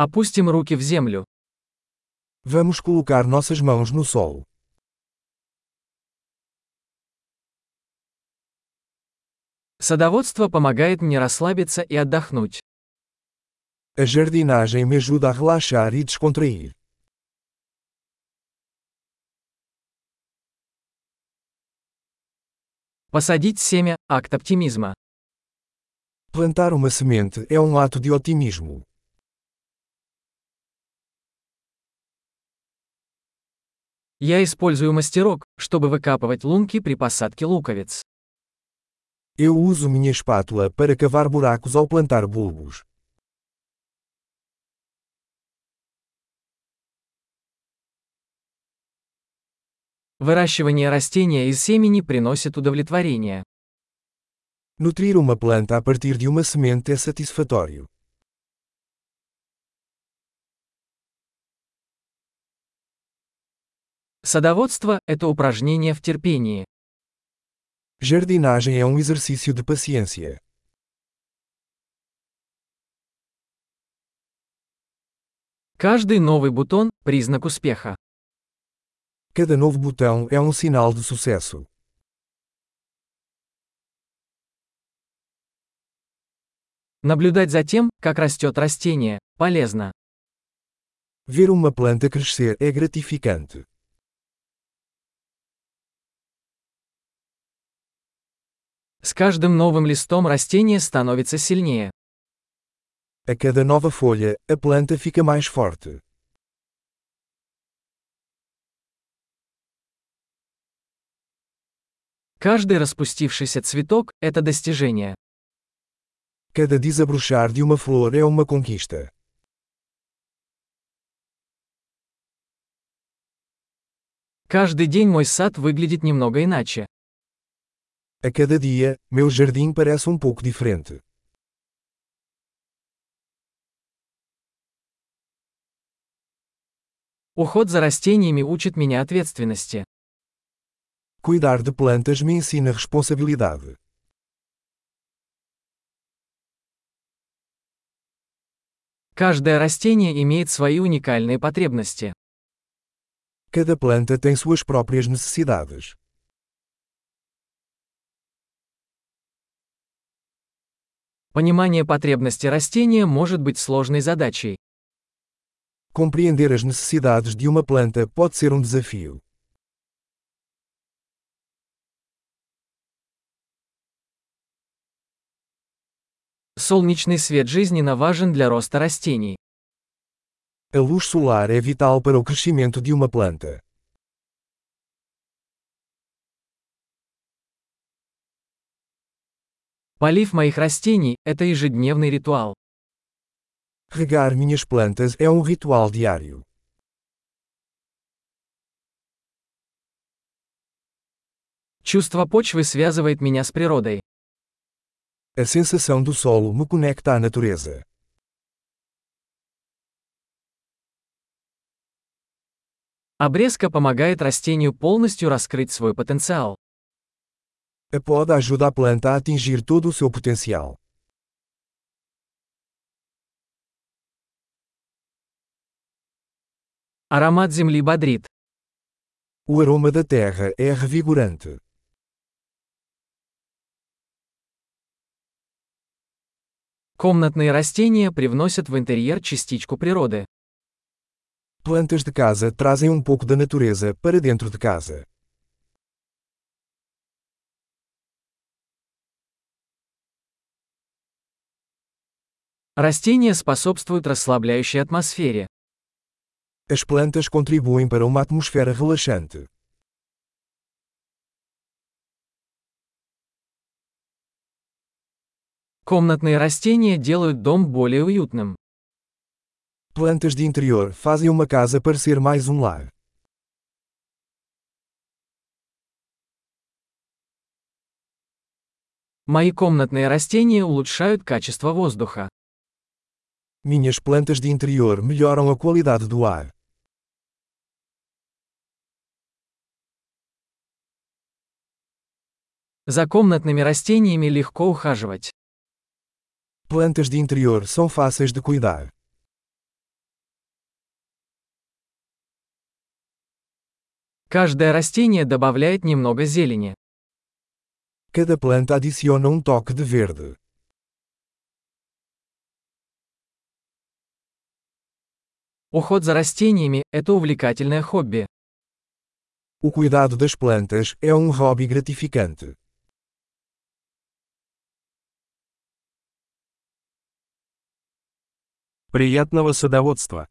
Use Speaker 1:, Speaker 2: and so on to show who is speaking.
Speaker 1: Опустим руки в землю.
Speaker 2: Vamos colocar nossas mãos no solo.
Speaker 1: Садоводство помогает мне расслабиться и отдохнуть.
Speaker 2: A jardinagem me ajuda a relaxar e descontrair.
Speaker 1: Посадить семя – акт оптимизма.
Speaker 2: Plantar uma semente é um ato de otimismo.
Speaker 1: Я использую мастерок, чтобы выкапывать лунки при посадке луковиц.
Speaker 2: Eu uso minha espátula para cavar buracos ao plantar bulbos.
Speaker 1: Выращивание растения из семени приносит удовлетворение.
Speaker 2: Nutrir uma planta a partir de uma semente é satisfatório.
Speaker 1: Садоводство – это упражнение в терпении.
Speaker 2: Jardinagem é um exercício de paciência.
Speaker 1: Каждый новый бутон – признак успеха.
Speaker 2: Cada novo botão é um sinal de sucesso.
Speaker 1: Наблюдать за тем, как растет растение, полезно.
Speaker 2: Ver uma planta crescer é gratificante.
Speaker 1: С каждым новым листом растение становится сильнее.
Speaker 2: A cada nova folha, a planta fica mais forte.
Speaker 1: Каждый распустившийся цветок – это достижение.
Speaker 2: Cada desabrochar de uma flor é uma conquista.
Speaker 1: Каждый день мой сад выглядит немного иначе.
Speaker 2: A cada dia, meu jardim parece um pouco diferente.
Speaker 1: Уход за растениями учит меня ответственности.
Speaker 2: Cuidar de plantas me ensina responsabilidade.
Speaker 1: Каждое растение имеет свои уникальные потребности.
Speaker 2: Cada planta tem suas próprias necessidades.
Speaker 1: Понимание потребностей растения может быть сложной задачей.
Speaker 2: Compreender as necessidades de uma planta pode ser um desafio.
Speaker 1: Солнечный свет жизненно важен для роста растений.
Speaker 2: A luz solar é vital para o crescimento de uma planta.
Speaker 1: Полив моих растений – это ежедневный ритуал.
Speaker 2: Regar minhas plantas é um ritual diário.
Speaker 1: Чувство почвы связывает меня с природой.
Speaker 2: A sensação do solo me conecta à natureza.
Speaker 1: Обрезка помогает растению полностью раскрыть свой потенциал.
Speaker 2: A poda ajuda a planta a atingir todo o seu potencial.
Speaker 1: Аромат земли бодрит.
Speaker 2: O aroma da terra é revigorante.
Speaker 1: Комнатные растения привносят в интерьер частичку природы.
Speaker 2: Plantas de casa trazem um pouco da natureza para dentro de casa.
Speaker 1: Растения способствуют расслабляющей атмосфере.
Speaker 2: As plantas contribuem para uma atmosfera relaxante.
Speaker 1: Комнатные растения делают дом более уютным.
Speaker 2: Plantas de interior fazem uma casa parecer mais um lar.
Speaker 1: Мои комнатные растения улучшают качество воздуха.
Speaker 2: Minhas plantas de interior melhoram a qualidade do ar.
Speaker 1: За комнатными растениями легко ухаживать.
Speaker 2: Plantas de interior são fáceis de cuidar.
Speaker 1: Каждое растение добавляет немного зелени.
Speaker 2: Cada planta adiciona um toque de verde.
Speaker 1: Уход за растениями – это увлекательное хобби.
Speaker 2: O cuidado das plantas é um hobby gratificante.
Speaker 3: Приятного садоводства!